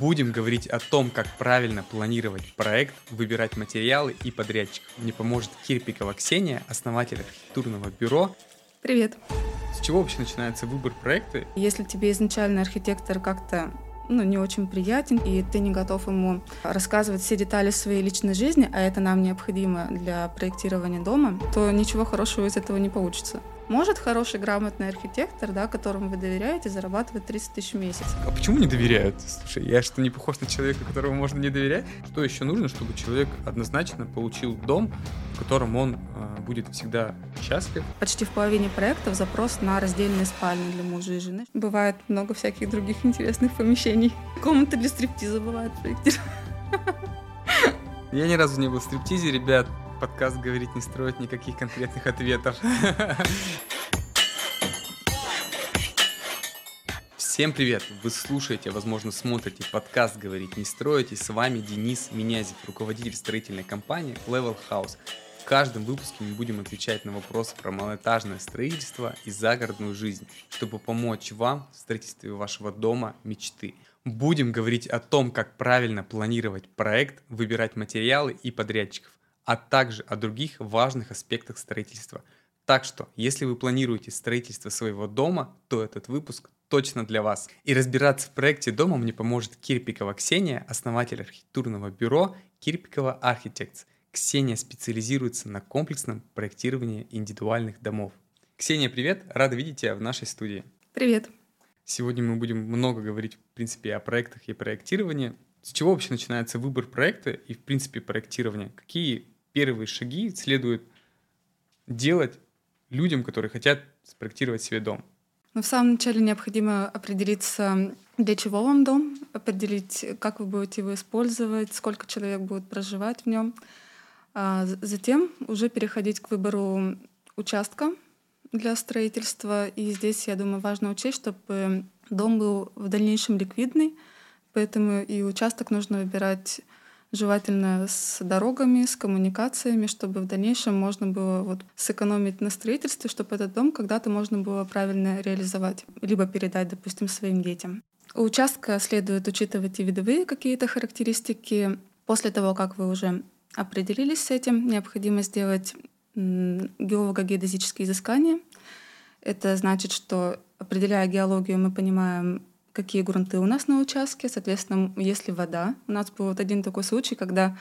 Будем говорить о том, как правильно планировать проект, выбирать материалы и подрядчиков. Мне поможет Кирпикова Ксения, основатель архитектурного бюро. Привет. С чего вообще начинается выбор проекта? Если тебе изначально архитектор как-то ну, не очень приятен, и ты не готов ему рассказывать все детали своей личной жизни, а это нам необходимо для проектирования дома, то ничего хорошего из этого не получится. Может хороший, грамотный архитектор, да, которому вы доверяете, зарабатывать 30 тысяч в месяц. А почему не доверяют? Слушай, я что, не похож на человека, которому можно не доверять? Что еще нужно, чтобы человек однозначно получил дом, в котором он э, будет всегда счастлив? Почти в половине проектов запрос на раздельные спальни для мужа и жены. Бывает много всяких других интересных помещений. Комнаты для стриптиза бывают проектированы. Я ни разу не был в стриптизе, ребят подкаст говорить не строить никаких конкретных ответов. Всем привет! Вы слушаете, возможно, смотрите подкаст «Говорить не строить» и с вами Денис Минязев, руководитель строительной компании Level House. В каждом выпуске мы будем отвечать на вопросы про малоэтажное строительство и загородную жизнь, чтобы помочь вам в строительстве вашего дома мечты. Будем говорить о том, как правильно планировать проект, выбирать материалы и подрядчиков, а также о других важных аспектах строительства. Так что, если вы планируете строительство своего дома, то этот выпуск точно для вас. И разбираться в проекте дома мне поможет Кирпикова Ксения, основатель архитектурного бюро Кирпикова Architects. Ксения специализируется на комплексном проектировании индивидуальных домов. Ксения, привет! Рада видеть тебя в нашей студии. Привет! Сегодня мы будем много говорить, в принципе, о проектах и проектировании. С чего вообще начинается выбор проекта и, в принципе, проектирование? Какие первые шаги следует делать людям, которые хотят спроектировать себе дом? Ну, в самом начале необходимо определиться, для чего вам дом, определить, как вы будете его использовать, сколько человек будет проживать в нем. А затем уже переходить к выбору участка для строительства. И здесь, я думаю, важно учесть, чтобы дом был в дальнейшем ликвидный, поэтому и участок нужно выбирать желательно с дорогами, с коммуникациями, чтобы в дальнейшем можно было вот сэкономить на строительстве, чтобы этот дом когда-то можно было правильно реализовать, либо передать, допустим, своим детям. У участка следует учитывать и видовые какие-то характеристики. После того, как вы уже определились с этим, необходимо сделать геолого-геодезические изыскания. Это значит, что определяя геологию, мы понимаем какие грунты у нас на участке. Соответственно, если вода. У нас был вот один такой случай, когда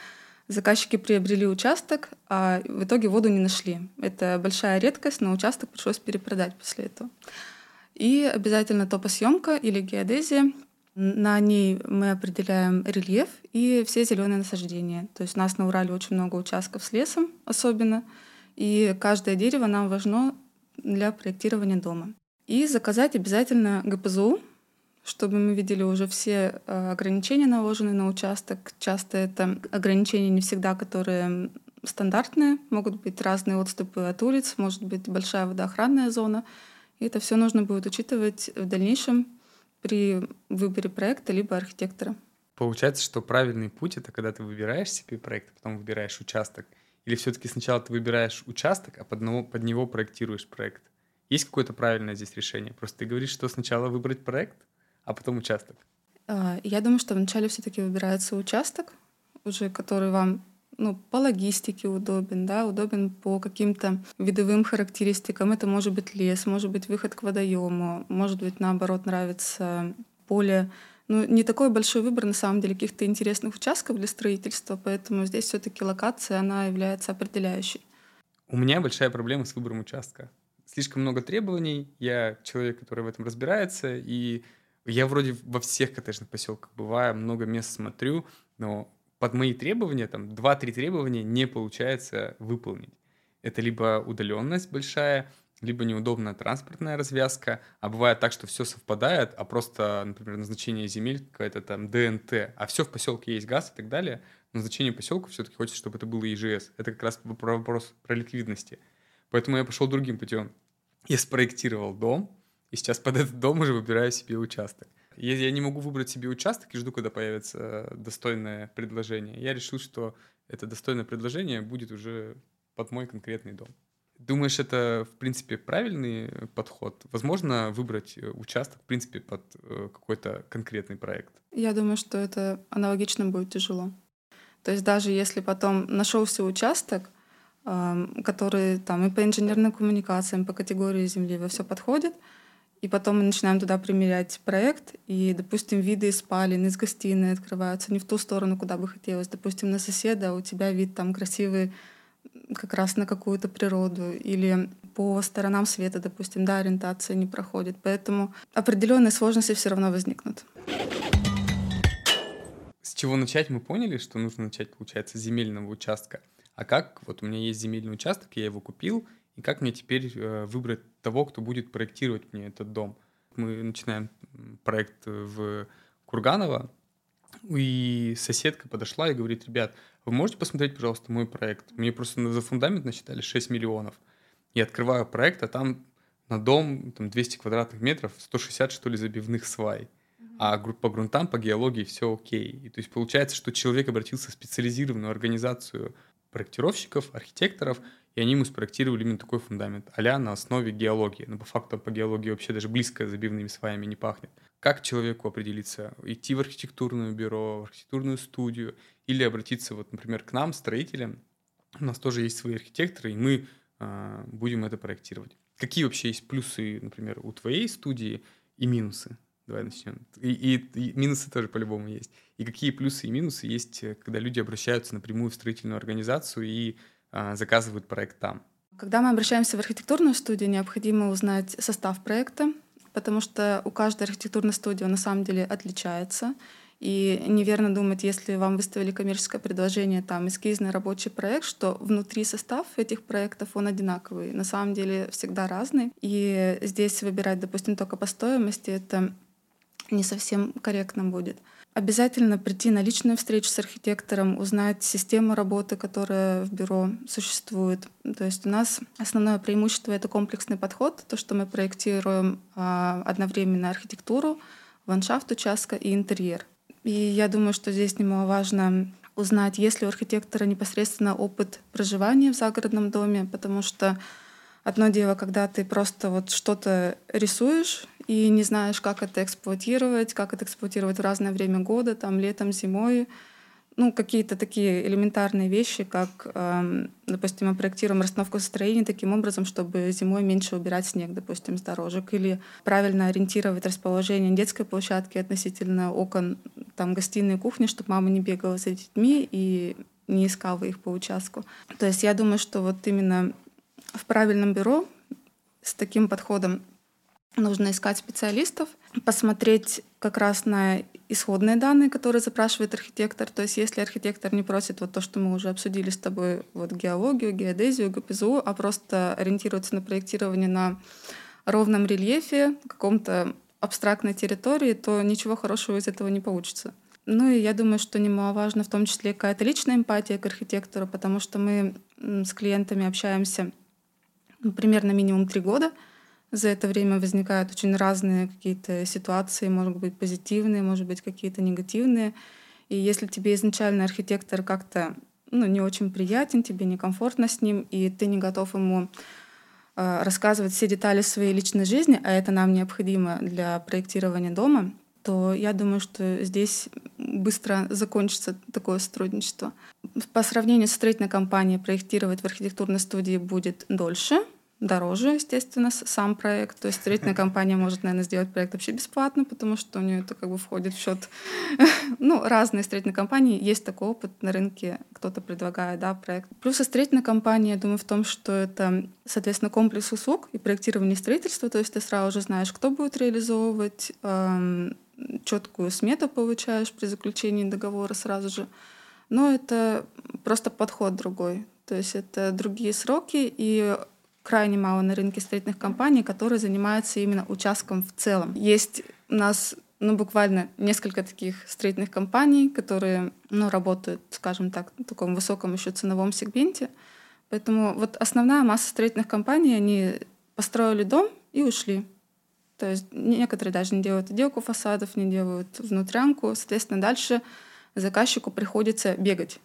заказчики приобрели участок, а в итоге воду не нашли. Это большая редкость, но участок пришлось перепродать после этого. И обязательно топосъемка или геодезия. На ней мы определяем рельеф и все зеленые насаждения. То есть у нас на Урале очень много участков с лесом особенно, и каждое дерево нам важно для проектирования дома. И заказать обязательно ГПЗУ, чтобы мы видели уже все э, ограничения, наложенные на участок. Часто это ограничения не всегда, которые стандартные, могут быть разные отступы от улиц, может быть большая водоохранная зона. И это все нужно будет учитывать в дальнейшем при выборе проекта либо архитектора. Получается, что правильный путь это когда ты выбираешь себе проект, а потом выбираешь участок. Или все-таки сначала ты выбираешь участок, а под него, под него проектируешь проект? Есть какое-то правильное здесь решение? Просто ты говоришь, что сначала выбрать проект, а потом участок? А, я думаю, что вначале все-таки выбирается участок, уже который вам ну, по логистике удобен, да, удобен по каким-то видовым характеристикам. Это может быть лес, может быть выход к водоему, может быть, наоборот, нравится поле. Ну, не такой большой выбор, на самом деле, каких-то интересных участков для строительства, поэтому здесь все таки локация, она является определяющей. У меня большая проблема с выбором участка. Слишком много требований, я человек, который в этом разбирается, и я вроде во всех коттеджных поселках бываю, много мест смотрю, но под мои требования, там, 2-3 требования не получается выполнить. Это либо удаленность большая, либо неудобная транспортная развязка, а бывает так, что все совпадает, а просто, например, назначение земель какая-то там ДНТ, а все в поселке есть газ и так далее, назначение поселка все-таки хочется, чтобы это было ИЖС. Это как раз про вопрос про ликвидности. Поэтому я пошел другим путем. Я спроектировал дом, и сейчас под этот дом уже выбираю себе участок. Если я не могу выбрать себе участок и жду, когда появится э, достойное предложение, я решил, что это достойное предложение будет уже под мой конкретный дом. Думаешь, это, в принципе, правильный подход? Возможно выбрать э, участок, в принципе, под э, какой-то конкретный проект? Я думаю, что это аналогично будет тяжело. То есть даже если потом нашелся участок, который там и по инженерным коммуникациям, по категории земли во все подходит, и потом мы начинаем туда примерять проект, и, допустим, виды из спален, из гостиной открываются не в ту сторону, куда бы хотелось. Допустим, на соседа у тебя вид там красивый как раз на какую-то природу или по сторонам света, допустим, да, ориентация не проходит. Поэтому определенные сложности все равно возникнут. С чего начать мы поняли, что нужно начать, получается, с земельного участка. А как? Вот у меня есть земельный участок, я его купил, и как мне теперь э, выбрать того, кто будет проектировать мне этот дом? Мы начинаем проект в Курганово, и соседка подошла и говорит, ребят, вы можете посмотреть, пожалуйста, мой проект? Мне просто за фундамент насчитали 6 миллионов. Я открываю проект, а там на дом там 200 квадратных метров, 160, что ли, забивных свай. А по грунтам, по геологии все окей. И, то есть получается, что человек обратился в специализированную организацию проектировщиков, архитекторов, и они ему спроектировали именно такой фундамент, а на основе геологии. Но по факту по геологии вообще даже близко забивными сваями не пахнет. Как человеку определиться? Идти в архитектурное бюро, в архитектурную студию или обратиться, вот, например, к нам, строителям. У нас тоже есть свои архитекторы, и мы э, будем это проектировать. Какие вообще есть плюсы, например, у твоей студии и минусы? Давай начнем. И, и, и минусы тоже по-любому есть. И какие плюсы и минусы есть, когда люди обращаются напрямую в строительную организацию и заказывают проект там? Когда мы обращаемся в архитектурную студию, необходимо узнать состав проекта, потому что у каждой архитектурной студии он на самом деле отличается. И неверно думать, если вам выставили коммерческое предложение, там эскизный рабочий проект, что внутри состав этих проектов он одинаковый. На самом деле всегда разный. И здесь выбирать, допустим, только по стоимости, это не совсем корректно будет. Обязательно прийти на личную встречу с архитектором, узнать систему работы, которая в бюро существует. То есть у нас основное преимущество — это комплексный подход, то, что мы проектируем а, одновременно архитектуру, ландшафт участка и интерьер. И я думаю, что здесь немаловажно узнать, есть ли у архитектора непосредственно опыт проживания в загородном доме, потому что одно дело, когда ты просто вот что-то рисуешь, и не знаешь, как это эксплуатировать, как это эксплуатировать в разное время года, там летом, зимой. Ну, какие-то такие элементарные вещи, как, э, допустим, мы проектируем расстановку строения таким образом, чтобы зимой меньше убирать снег, допустим, с дорожек, или правильно ориентировать расположение детской площадки относительно окон, там, гостиной, кухни, чтобы мама не бегала за детьми и не искала их по участку. То есть я думаю, что вот именно в правильном бюро с таким подходом нужно искать специалистов, посмотреть как раз на исходные данные, которые запрашивает архитектор. То есть если архитектор не просит вот то, что мы уже обсудили с тобой, вот геологию, геодезию, ГПЗУ, а просто ориентируется на проектирование на ровном рельефе, каком-то абстрактной территории, то ничего хорошего из этого не получится. Ну и я думаю, что немаловажно в том числе какая-то личная эмпатия к архитектору, потому что мы с клиентами общаемся примерно минимум три года — за это время возникают очень разные какие-то ситуации, может быть, позитивные, может быть, какие-то негативные. И если тебе изначально архитектор как-то ну, не очень приятен, тебе некомфортно с ним, и ты не готов ему э, рассказывать все детали своей личной жизни, а это нам необходимо для проектирования дома, то я думаю, что здесь быстро закончится такое сотрудничество. По сравнению с строительной компанией проектировать в архитектурной студии будет дольше, дороже, естественно, сам проект. То есть строительная компания может, наверное, сделать проект вообще бесплатно, потому что у нее это как бы входит в счет. ну, разные строительные компании. Есть такой опыт на рынке, кто-то предлагает, да, проект. Плюс строительная компания, я думаю, в том, что это, соответственно, комплекс услуг и проектирование строительства. То есть ты сразу же знаешь, кто будет реализовывать, эм, четкую смету получаешь при заключении договора сразу же. Но это просто подход другой. То есть это другие сроки, и крайне мало на рынке строительных компаний, которые занимаются именно участком в целом. Есть у нас ну, буквально несколько таких строительных компаний, которые ну, работают, скажем так, в таком высоком еще ценовом сегменте. Поэтому вот основная масса строительных компаний, они построили дом и ушли. То есть некоторые даже не делают отделку фасадов, не делают внутрянку. Соответственно, дальше заказчику приходится бегать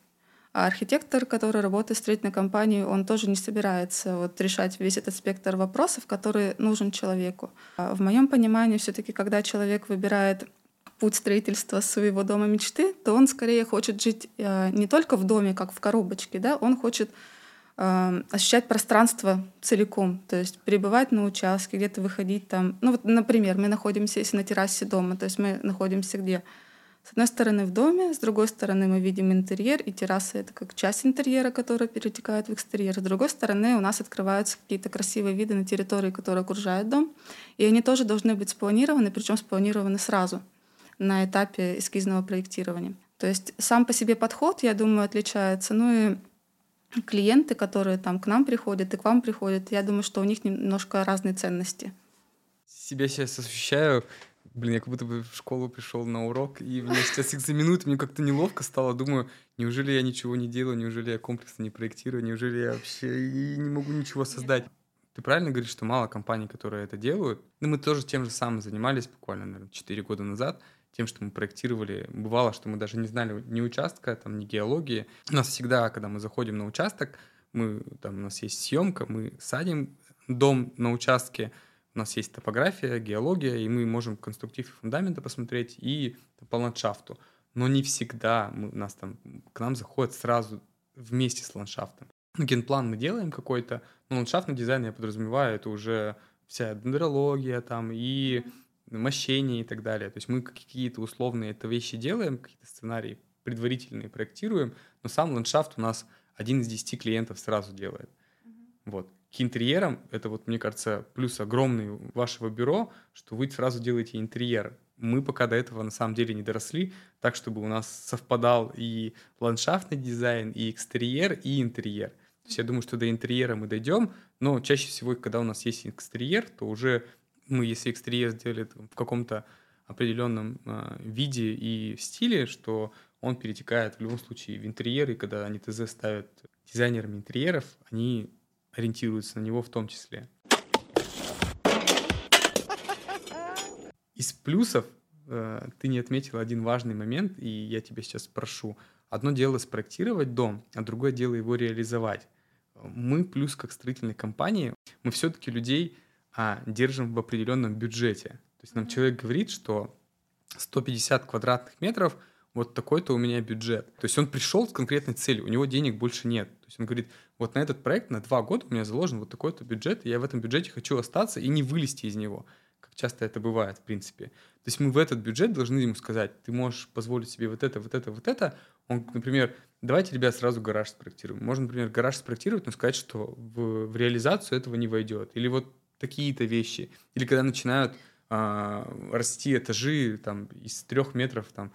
А архитектор, который работает в строительной компании, он тоже не собирается вот решать весь этот спектр вопросов, который нужен человеку. А в моем понимании, все-таки, когда человек выбирает путь строительства своего дома мечты, то он скорее хочет жить э, не только в доме, как в коробочке, да, он хочет э, ощущать пространство целиком, то есть пребывать на участке, где-то выходить там. Ну вот, например, мы находимся, если на террасе дома, то есть мы находимся где? С одной стороны в доме, с другой стороны мы видим интерьер, и терраса — это как часть интерьера, которая перетекает в экстерьер. С другой стороны у нас открываются какие-то красивые виды на территории, которые окружают дом, и они тоже должны быть спланированы, причем спланированы сразу — на этапе эскизного проектирования. То есть сам по себе подход, я думаю, отличается. Ну и клиенты, которые там к нам приходят и к вам приходят, я думаю, что у них немножко разные ценности. Себя сейчас ощущаю, блин, я как будто бы в школу пришел на урок, и мне сейчас экзаменуют, мне как-то неловко стало. Думаю, неужели я ничего не делаю, неужели я комплексно не проектирую, неужели я вообще и не могу ничего создать. Ты правильно говоришь, что мало компаний, которые это делают. Ну, мы тоже тем же самым занимались буквально, наверное, 4 года назад тем, что мы проектировали. Бывало, что мы даже не знали ни участка, там, ни геологии. У нас всегда, когда мы заходим на участок, мы, там, у нас есть съемка, мы садим дом на участке, у нас есть топография, геология, и мы можем конструктив фундамента посмотреть и по ландшафту. Но не всегда мы, нас там, к нам заходят сразу вместе с ландшафтом. Генплан мы делаем какой-то, но ландшафтный дизайн, я подразумеваю, это уже вся дендрология там и мощение и так далее. То есть мы какие-то условные это вещи делаем, какие-то сценарии предварительные проектируем, но сам ландшафт у нас один из десяти клиентов сразу делает. Mm-hmm. Вот. К интерьерам, это вот, мне кажется, плюс огромный вашего бюро, что вы сразу делаете интерьер. Мы пока до этого на самом деле не доросли, так, чтобы у нас совпадал и ландшафтный дизайн, и экстерьер, и интерьер. То есть я думаю, что до интерьера мы дойдем, но чаще всего, когда у нас есть экстерьер, то уже мы, если экстерьер сделали в каком-то определенном э, виде и стиле, что он перетекает в любом случае в интерьер, и когда они ТЗ ставят дизайнерами интерьеров, они ориентируются на него в том числе. Из плюсов э, ты не отметил один важный момент, и я тебя сейчас спрошу. Одно дело спроектировать дом, а другое дело его реализовать. Мы плюс как строительной компании, мы все-таки людей а держим в определенном бюджете. То есть нам человек говорит, что 150 квадратных метров, вот такой-то у меня бюджет. То есть он пришел с конкретной целью, у него денег больше нет. То есть он говорит, вот на этот проект на два года у меня заложен вот такой-то бюджет, и я в этом бюджете хочу остаться и не вылезти из него, как часто это бывает, в принципе. То есть мы в этот бюджет должны ему сказать, ты можешь позволить себе вот это, вот это, вот это. Он, например, давайте, ребят, сразу гараж спроектируем. Можно, например, гараж спроектировать, но сказать, что в, в реализацию этого не войдет. Или вот такие-то вещи. Или когда начинают а, расти этажи там, из трех метров там,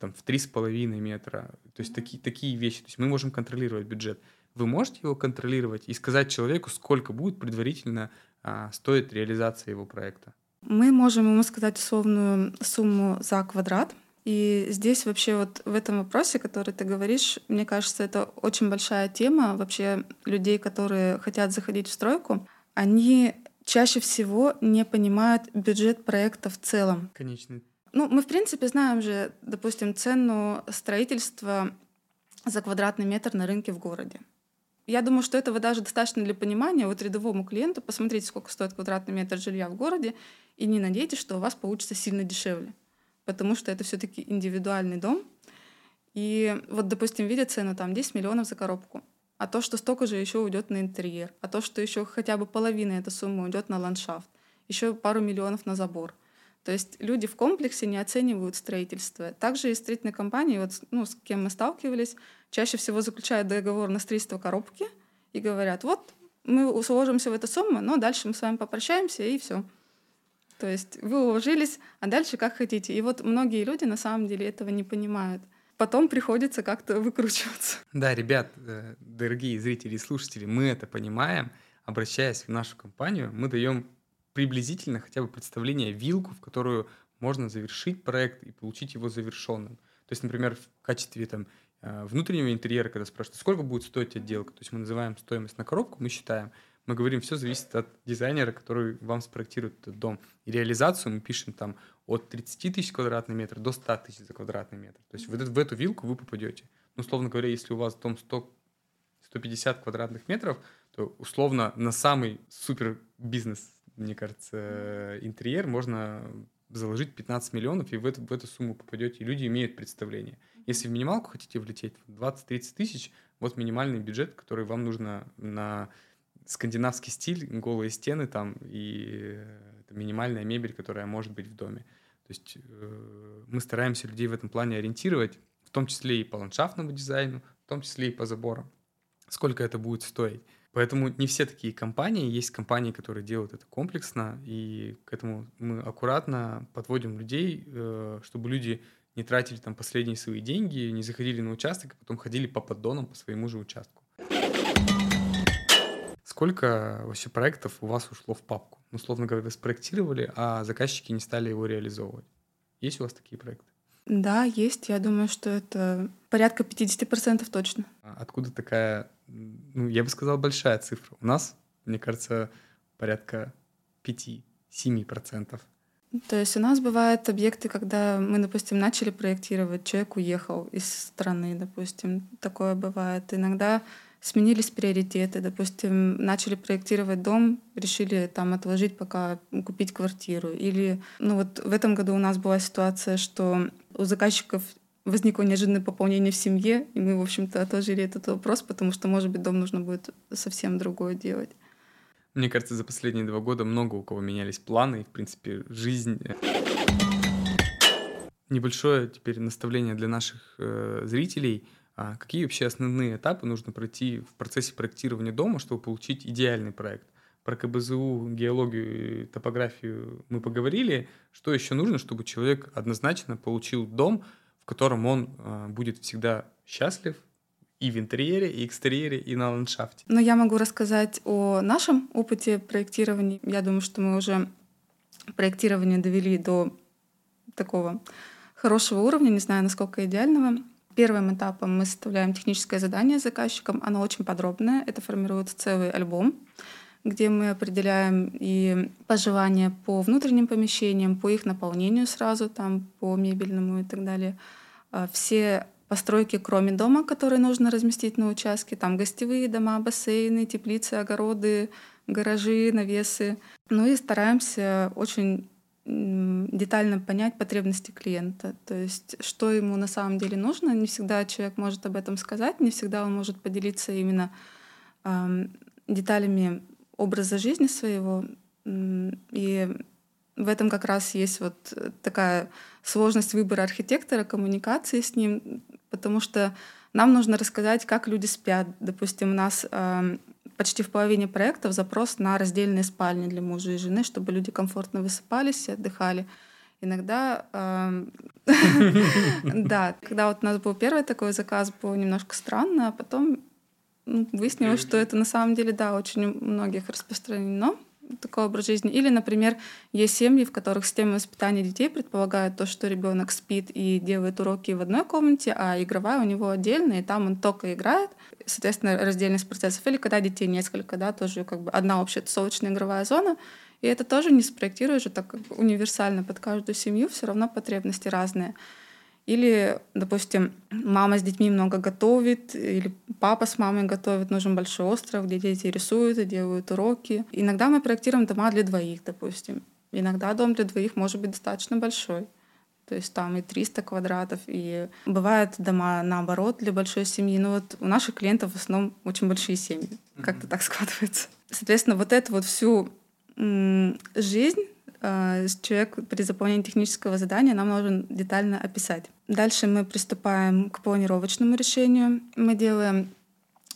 там, в три с половиной метра. То есть такие, такие вещи. То есть мы можем контролировать бюджет. Вы можете его контролировать и сказать человеку, сколько будет предварительно а, стоит реализация его проекта? Мы можем ему сказать условную сумму за квадрат. И здесь вообще вот в этом вопросе, который ты говоришь, мне кажется, это очень большая тема вообще людей, которые хотят заходить в стройку они чаще всего не понимают бюджет проекта в целом. Конечно. Ну, мы, в принципе, знаем же, допустим, цену строительства за квадратный метр на рынке в городе. Я думаю, что этого даже достаточно для понимания вот рядовому клиенту. Посмотрите, сколько стоит квадратный метр жилья в городе, и не надейтесь, что у вас получится сильно дешевле, потому что это все-таки индивидуальный дом. И вот, допустим, видят цену там 10 миллионов за коробку а то, что столько же еще уйдет на интерьер, а то, что еще хотя бы половина этой суммы уйдет на ландшафт, еще пару миллионов на забор. То есть люди в комплексе не оценивают строительство. Также и строительные компании, вот, ну, с кем мы сталкивались, чаще всего заключают договор на строительство коробки и говорят, вот, мы сложимся в эту сумму, но дальше мы с вами попрощаемся, и все. То есть вы уложились, а дальше как хотите. И вот многие люди на самом деле этого не понимают потом приходится как-то выкручиваться. Да, ребят, э, дорогие зрители и слушатели, мы это понимаем. Обращаясь в нашу компанию, мы даем приблизительно хотя бы представление, вилку, в которую можно завершить проект и получить его завершенным. То есть, например, в качестве там, э, внутреннего интерьера, когда спрашивают, сколько будет стоить отделка, то есть мы называем стоимость на коробку, мы считаем, мы говорим, все зависит от дизайнера, который вам спроектирует этот дом. И реализацию мы пишем там от 30 тысяч квадратный метр до 100 тысяч за квадратный метр. То есть в, в эту вилку вы попадете. Ну, условно говоря, если у вас дом 100, 150 квадратных метров, то условно на самый супер бизнес, мне кажется, интерьер можно заложить 15 миллионов, и в эту, в эту сумму попадете, и люди имеют представление. Если в минималку хотите влететь, 20-30 тысяч, вот минимальный бюджет, который вам нужно на скандинавский стиль, голые стены там и это минимальная мебель, которая может быть в доме. То есть э, мы стараемся людей в этом плане ориентировать, в том числе и по ландшафтному дизайну, в том числе и по заборам. Сколько это будет стоить. Поэтому не все такие компании. Есть компании, которые делают это комплексно, и к этому мы аккуратно подводим людей, э, чтобы люди не тратили там последние свои деньги, не заходили на участок, а потом ходили по поддонам по своему же участку. Сколько вообще проектов у вас ушло в папку? Ну, условно говоря, вы спроектировали, а заказчики не стали его реализовывать. Есть у вас такие проекты? Да, есть. Я думаю, что это порядка 50% точно. А откуда такая, ну, я бы сказал, большая цифра? У нас, мне кажется, порядка 5-7%. То есть у нас бывают объекты, когда мы, допустим, начали проектировать, человек уехал из страны, допустим, такое бывает. Иногда сменились приоритеты, допустим, начали проектировать дом, решили там отложить, пока купить квартиру. Или, ну вот в этом году у нас была ситуация, что у заказчиков возникло неожиданное пополнение в семье, и мы, в общем-то, отложили этот вопрос, потому что, может быть, дом нужно будет совсем другое делать. Мне кажется, за последние два года много у кого менялись планы, и, в принципе, жизнь... Э, Небольшое теперь наставление для наших э, зрителей. А какие вообще основные этапы нужно пройти в процессе проектирования дома, чтобы получить идеальный проект? Про КБЗУ, геологию и топографию мы поговорили. Что еще нужно, чтобы человек однозначно получил дом, котором он э, будет всегда счастлив, и в интерьере, и экстерьере, и на ландшафте. Но я могу рассказать о нашем опыте проектирования. Я думаю, что мы уже проектирование довели до такого хорошего уровня, не знаю, насколько идеального. Первым этапом мы составляем техническое задание заказчикам. Оно очень подробное. Это формируется целый альбом, где мы определяем и пожелания по внутренним помещениям, по их наполнению сразу, там, по мебельному и так далее. А, все постройки, кроме дома, которые нужно разместить на участке. Там гостевые дома, бассейны, теплицы, огороды, гаражи, навесы. Ну и стараемся очень детально понять потребности клиента. То есть, что ему на самом деле нужно. Не всегда человек может об этом сказать, не всегда он может поделиться именно э, деталями образа жизни своего. И в этом как раз есть вот такая сложность выбора архитектора, коммуникации с ним, потому что нам нужно рассказать, как люди спят. Допустим, у нас э, почти в половине проектов запрос на раздельные спальни для мужа и жены, чтобы люди комфортно высыпались и отдыхали. Иногда, э, да, когда вот у нас был первый такой заказ, было немножко странно, а потом ну, выяснилось, что это на самом деле, да, очень у многих распространено такой образ жизни. Или, например, есть семьи, в которых система воспитания детей предполагает то, что ребенок спит и делает уроки в одной комнате, а игровая у него отдельная, и там он только играет. Соответственно, раздельность процессов. Или когда детей несколько, да, тоже как бы одна общая тусовочная игровая зона. И это тоже не спроектируешь же так универсально под каждую семью, все равно потребности разные. Или, допустим, мама с детьми много готовит, или папа с мамой готовит, нужен большой остров, где дети рисуют и делают уроки. Иногда мы проектируем дома для двоих, допустим. Иногда дом для двоих может быть достаточно большой. То есть там и 300 квадратов, и бывают дома наоборот для большой семьи. Но вот у наших клиентов в основном очень большие семьи. Mm-hmm. Как-то так складывается. Соответственно, вот эту вот всю жизнь человек при заполнении технического задания нам нужен детально описать. Дальше мы приступаем к планировочному решению. Мы делаем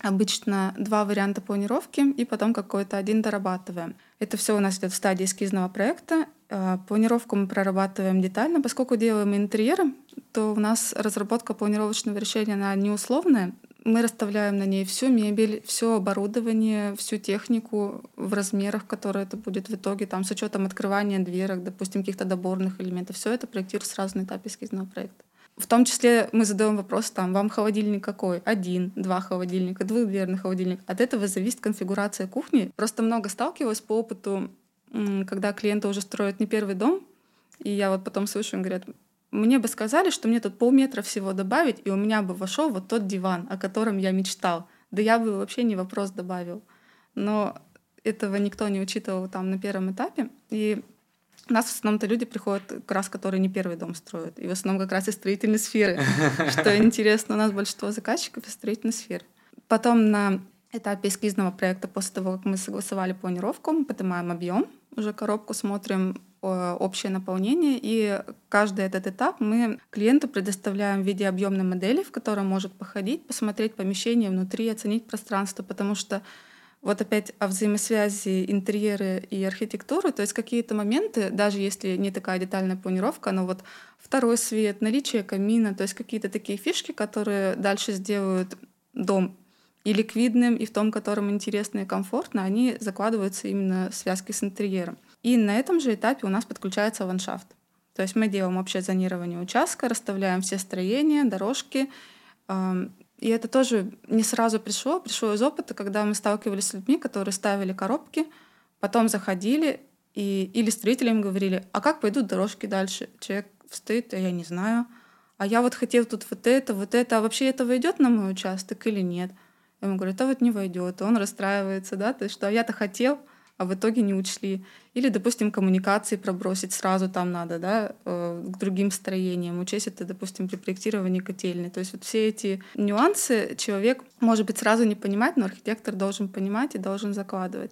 обычно два варианта планировки и потом какой-то один дорабатываем. Это все у нас идет в стадии эскизного проекта. Э, планировку мы прорабатываем детально. Поскольку делаем интерьеры, то у нас разработка планировочного решения, она не условная мы расставляем на ней всю мебель, все оборудование, всю технику в размерах, которые это будет в итоге, там, с учетом открывания дверок, допустим, каких-то доборных элементов. Все это проектируется сразу на этапе эскизного проекта. В том числе мы задаем вопрос, там, вам холодильник какой? Один, два холодильника, двухдверный холодильник. От этого зависит конфигурация кухни. Просто много сталкивалась по опыту, когда клиенты уже строят не первый дом, и я вот потом слышу, им говорят, мне бы сказали, что мне тут полметра всего добавить, и у меня бы вошел вот тот диван, о котором я мечтал. Да я бы вообще не вопрос добавил. Но этого никто не учитывал там на первом этапе. И у нас в основном-то люди приходят, как раз которые не первый дом строят. И в основном как раз из строительной сферы. Что интересно, у нас большинство заказчиков из строительной сферы. Потом на этапе эскизного проекта, после того, как мы согласовали планировку, мы поднимаем объем, уже коробку смотрим общее наполнение, и каждый этот этап мы клиенту предоставляем в виде объемной модели, в которой может походить, посмотреть помещение внутри, оценить пространство, потому что вот опять о взаимосвязи интерьеры и архитектуры, то есть какие-то моменты, даже если не такая детальная планировка, но вот второй свет, наличие камина, то есть какие-то такие фишки, которые дальше сделают дом и ликвидным, и в том, котором интересно и комфортно, они закладываются именно в связке с интерьером. И на этом же этапе у нас подключается ландшафт. То есть мы делаем общее зонирование участка, расставляем все строения, дорожки. И это тоже не сразу пришло, пришло из опыта, когда мы сталкивались с людьми, которые ставили коробки, потом заходили, и, или строителям говорили, а как пойдут дорожки дальше? Человек стоит, а я не знаю. А я вот хотел тут вот это, вот это, а вообще это войдет на мой участок или нет? Я ему говорю, это вот не войдет. Он расстраивается, да, то есть что я-то хотел, а в итоге не учли. Или, допустим, коммуникации пробросить сразу там надо, да, э, к другим строениям. Учесть это, допустим, при проектировании котельной. То есть вот все эти нюансы человек, может быть, сразу не понимать, но архитектор должен понимать и должен закладывать.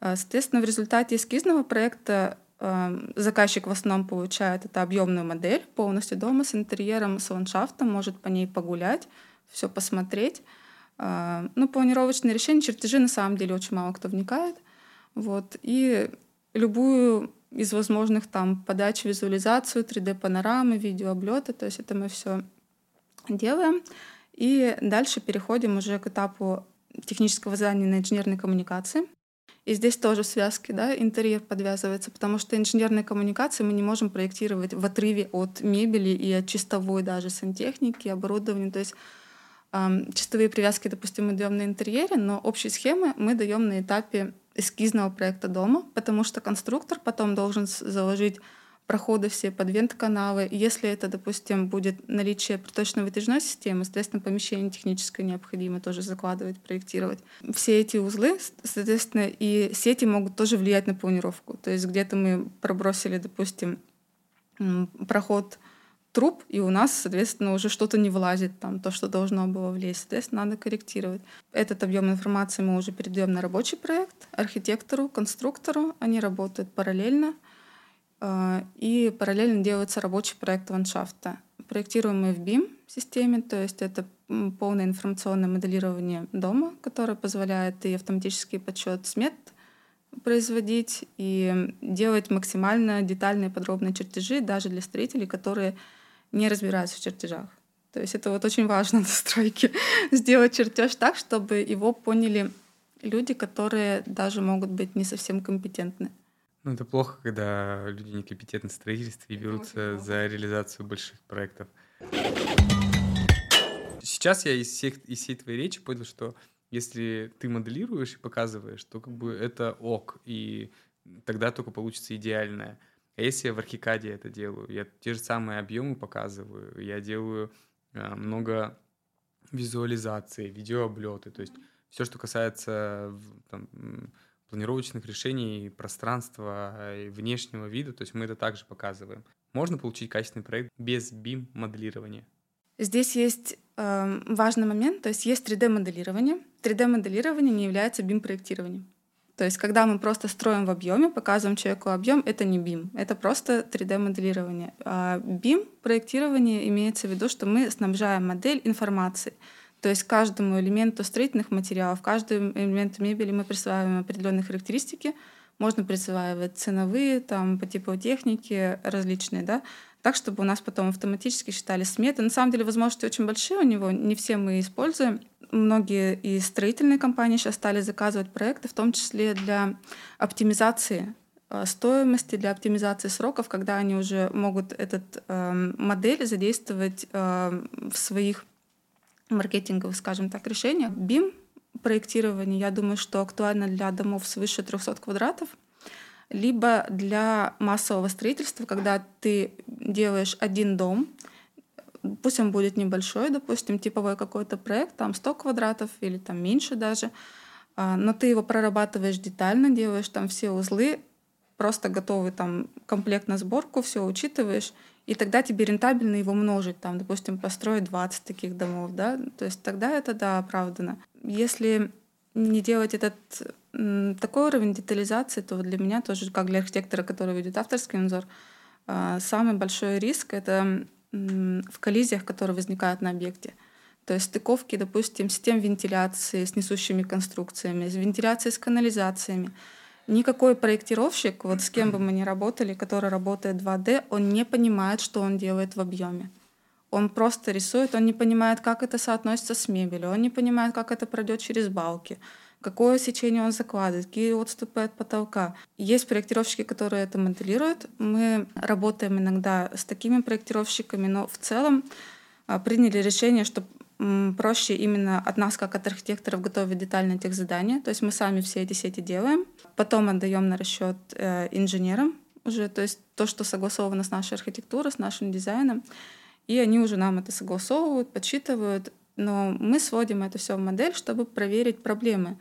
Э, соответственно, в результате эскизного проекта э, заказчик в основном получает это объемную модель полностью дома с интерьером, с ландшафтом, может по ней погулять, все посмотреть. Ну, планировочные решения, чертежи на самом деле очень мало кто вникает. Вот. И любую из возможных там подач, визуализацию, 3D-панорамы, видеооблеты, то есть это мы все делаем. И дальше переходим уже к этапу технического задания на инженерной коммуникации. И здесь тоже связки, да, интерьер подвязывается, потому что инженерные коммуникации мы не можем проектировать в отрыве от мебели и от чистовой даже сантехники, оборудования. То есть Чистовые привязки, допустим, мы даем на интерьере, но общие схемы мы даем на этапе эскизного проекта дома, потому что конструктор потом должен заложить проходы все под вент-каналы. Если это, допустим, будет наличие проточно-вытяжной системы, соответственно, помещение техническое необходимо тоже закладывать, проектировать. Все эти узлы, соответственно, и сети могут тоже влиять на планировку. То есть где-то мы пробросили, допустим, проход труп, и у нас, соответственно, уже что-то не влазит, там, то, что должно было влезть. Соответственно, надо корректировать. Этот объем информации мы уже передаем на рабочий проект, архитектору, конструктору. Они работают параллельно. А, и параллельно делается рабочий проект ландшафта. Проектируем мы в BIM-системе, то есть это полное информационное моделирование дома, которое позволяет и автоматический подсчет смет производить, и делать максимально детальные подробные чертежи даже для строителей, которые не разбираются в чертежах. То есть это вот очень важно на стройке. Сделать чертеж так, чтобы его поняли люди, которые даже могут быть не совсем компетентны. Ну, это плохо, когда люди некомпетентны в строительстве и берутся за реализацию больших проектов. Сейчас я из, всех, из всей твоей речи понял, что если ты моделируешь и показываешь, то как бы это ок, и тогда только получится идеальное. А если я в Архикаде это делаю, я те же самые объемы показываю, я делаю э, много визуализации, видеооблеты, то есть все, что касается там, планировочных решений, пространства и внешнего вида, то есть мы это также показываем. Можно получить качественный проект без BIM-моделирования. Здесь есть э, важный момент, то есть есть 3D-моделирование. 3D-моделирование не является BIM-проектированием. То есть, когда мы просто строим в объеме, показываем человеку объем, это не BIM, это просто 3D-моделирование. А BIM-проектирование имеется в виду, что мы снабжаем модель информацией. То есть каждому элементу строительных материалов, каждому элементу мебели мы присваиваем определенные характеристики. Можно присваивать ценовые, там, по типу техники различные, да, так, чтобы у нас потом автоматически считали сметы. На самом деле возможности очень большие у него, не все мы используем многие и строительные компании сейчас стали заказывать проекты, в том числе для оптимизации э, стоимости, для оптимизации сроков, когда они уже могут этот э, модель задействовать э, в своих маркетинговых, скажем так, решениях. BIM проектирование, я думаю, что актуально для домов свыше 300 квадратов, либо для массового строительства, когда ты делаешь один дом, пусть он будет небольшой, допустим, типовой какой-то проект, там 100 квадратов или там меньше даже, а, но ты его прорабатываешь детально, делаешь там все узлы, просто готовый там комплект на сборку, все учитываешь, и тогда тебе рентабельно его множить, там, допустим, построить 20 таких домов, да, то есть тогда это, да, оправдано. Если не делать этот такой уровень детализации, то для меня тоже, как для архитектора, который ведет авторский надзор, а, самый большой риск — это в коллизиях, которые возникают на объекте. То есть стыковки, допустим, систем вентиляции с несущими конструкциями, с вентиляцией с канализациями. Никакой проектировщик, вот с кем бы мы ни работали, который работает 2D, он не понимает, что он делает в объеме. Он просто рисует, он не понимает, как это соотносится с мебелью, он не понимает, как это пройдет через балки, какое сечение он закладывает, какие отступы от потолка. Есть проектировщики, которые это моделируют. Мы работаем иногда с такими проектировщиками, но в целом а, приняли решение, что проще именно от нас, как от архитекторов, готовить детальное тех задания. То есть мы сами все эти сети делаем. Потом отдаем на расчет э, инженерам уже, то есть то, что согласовано с нашей архитектурой, с нашим дизайном. И они уже нам это согласовывают, подсчитывают. Но мы сводим это все в модель, чтобы проверить проблемы.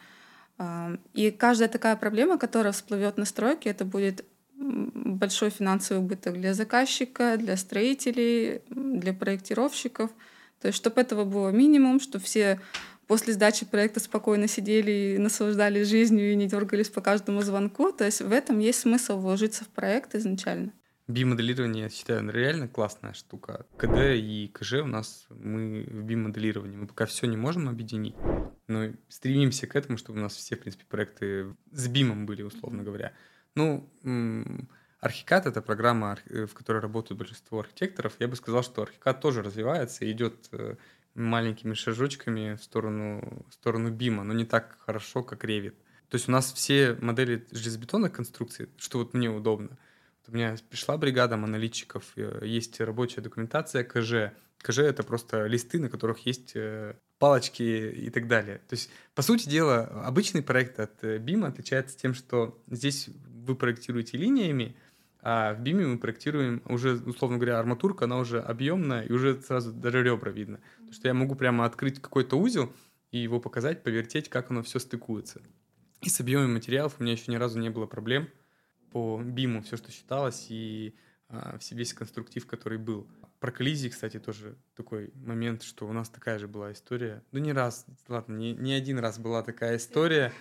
И каждая такая проблема, которая всплывет на стройке, это будет большой финансовый убыток для заказчика, для строителей, для проектировщиков — то есть, чтобы этого было минимум, чтобы все после сдачи проекта спокойно сидели и наслаждались жизнью и не дергались по каждому звонку. То есть в этом есть смысл вложиться в проект изначально. Би-моделирование, я считаю, реально классная штука. КД и КЖ у нас, мы в би-моделировании. Мы пока все не можем объединить, но стремимся к этому, чтобы у нас все, в принципе, проекты с БИМом были, условно говоря. Ну, Архикад — это программа, э, в которой работают большинство архитекторов. Я бы сказал, что Архикад тоже развивается и идет э, маленькими шажочками в сторону, в сторону БИМа, но не так хорошо, как Revit. То есть у нас все модели железобетонных конструкций, что вот мне удобно. У меня пришла бригада аналитчиков, э, есть рабочая документация КЖ. КЖ — это просто листы, на которых есть палочки и так далее. То есть, по сути дела, обычный проект от BIM отличается тем, что здесь вы проектируете линиями, а в биме мы проектируем уже, условно говоря, арматурка, она уже объемная, и уже сразу даже ребра видно. Потому что я могу прямо открыть какой-то узел и его показать, повертеть, как оно все стыкуется. И с объемом материалов у меня еще ни разу не было проблем по биму, все, что считалось, и а, весь конструктив, который был. Про коллизии, кстати, тоже такой момент, что у нас такая же была история. Ну, не раз, ладно, не, не один раз была такая история,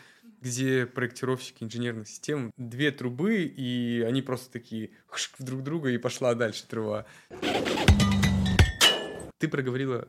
где проектировщики инженерных систем две трубы, и они просто такие друг друга, и пошла дальше труба. Ты проговорила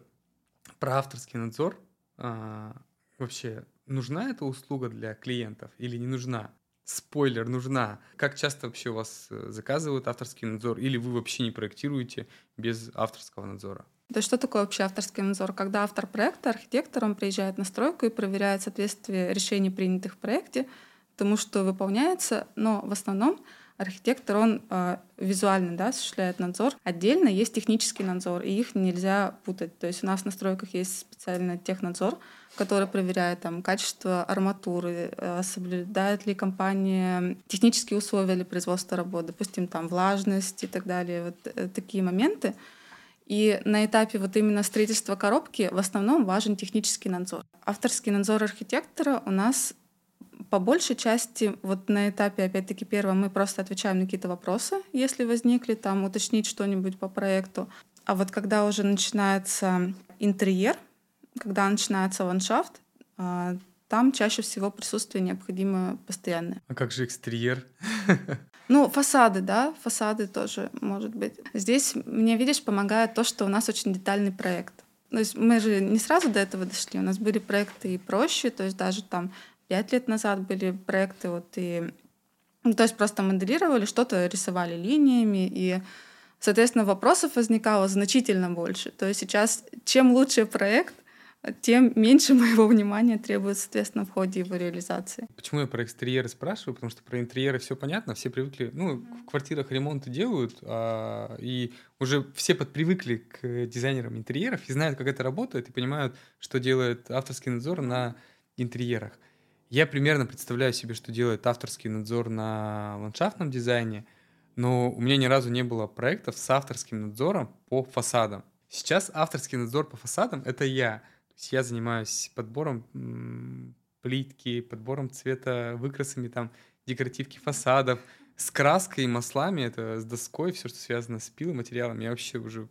про авторский надзор. А, вообще, нужна эта услуга для клиентов или не нужна? Спойлер, нужна. Как часто вообще у вас э, заказывают авторский надзор, или вы вообще не проектируете без авторского надзора? Есть что такое вообще авторский надзор? Когда автор проекта, архитектор, он приезжает на стройку и проверяет соответствие решений, принятых в проекте, тому, что выполняется, но в основном архитектор, он э, визуально да, осуществляет надзор. Отдельно есть технический надзор, и их нельзя путать. То есть у нас на стройках есть специальный технадзор, который проверяет там, качество арматуры, э, соблюдает ли компания технические условия для производства работы, допустим, там влажность и так далее. Вот э, такие моменты. И на этапе вот именно строительства коробки в основном важен технический надзор. Авторский надзор архитектора у нас по большей части вот на этапе, опять-таки, первом мы просто отвечаем на какие-то вопросы, если возникли, там уточнить что-нибудь по проекту. А вот когда уже начинается интерьер, когда начинается ландшафт, а, там чаще всего присутствие необходимо постоянное. А как же экстерьер? Ну, фасады, да, фасады тоже, может быть. Здесь мне, видишь, помогает то, что у нас очень детальный проект. То есть мы же не сразу до этого дошли. У нас были проекты и проще, то есть даже там пять лет назад были проекты вот и... Ну, то есть просто моделировали, что-то рисовали линиями, и, соответственно, вопросов возникало значительно больше. То есть сейчас чем лучше проект, тем меньше моего внимания требуется, соответственно, в ходе его реализации. Почему я про экстерьеры спрашиваю? Потому что про интерьеры все понятно, все привыкли, ну, в квартирах ремонты делают, а, и уже все подпривыкли к дизайнерам интерьеров и знают, как это работает, и понимают, что делает авторский надзор на интерьерах. Я примерно представляю себе, что делает авторский надзор на ландшафтном дизайне, но у меня ни разу не было проектов с авторским надзором по фасадам. Сейчас авторский надзор по фасадам — это я. То есть я занимаюсь подбором плитки, подбором цвета, выкрасами там декоративки фасадов, с краской маслами, это с доской, все, что связано с пиломатериалом. Я вообще уже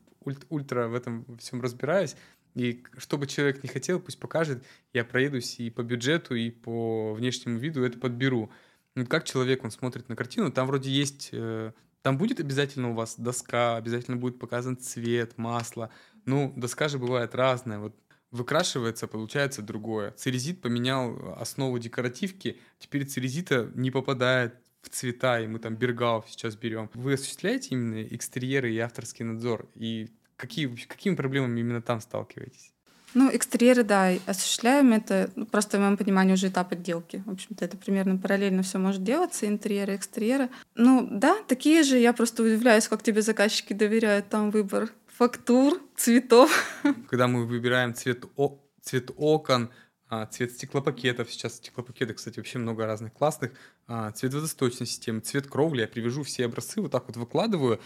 ультра в этом всем разбираюсь. И что бы человек не хотел, пусть покажет, я проедусь и по бюджету, и по внешнему виду это подберу. Ну, как человек, он смотрит на картину, там вроде есть, э, там будет обязательно у вас доска, обязательно будет показан цвет, масло. Ну, доска же бывает разная. Вот выкрашивается, получается другое. Церезит поменял основу декоративки, теперь церезита не попадает в цвета, и мы там Бергау сейчас берем. Вы осуществляете именно экстерьеры и авторский надзор? И какие, какими проблемами именно там сталкиваетесь? Ну, экстерьеры, да, осуществляем. Это ну, просто, в моем понимании, уже этап отделки. В общем-то, это примерно параллельно все может делаться, интерьеры, экстерьеры. Ну, да, такие же. Я просто удивляюсь, как тебе заказчики доверяют там выбор фактур, цветов. Когда мы выбираем цвет, о, цвет окон, а, цвет стеклопакетов. Сейчас стеклопакеты, кстати, вообще много разных классных. А, цвет водосточной системы, цвет кровли. Я привяжу все образцы, вот так вот выкладываю.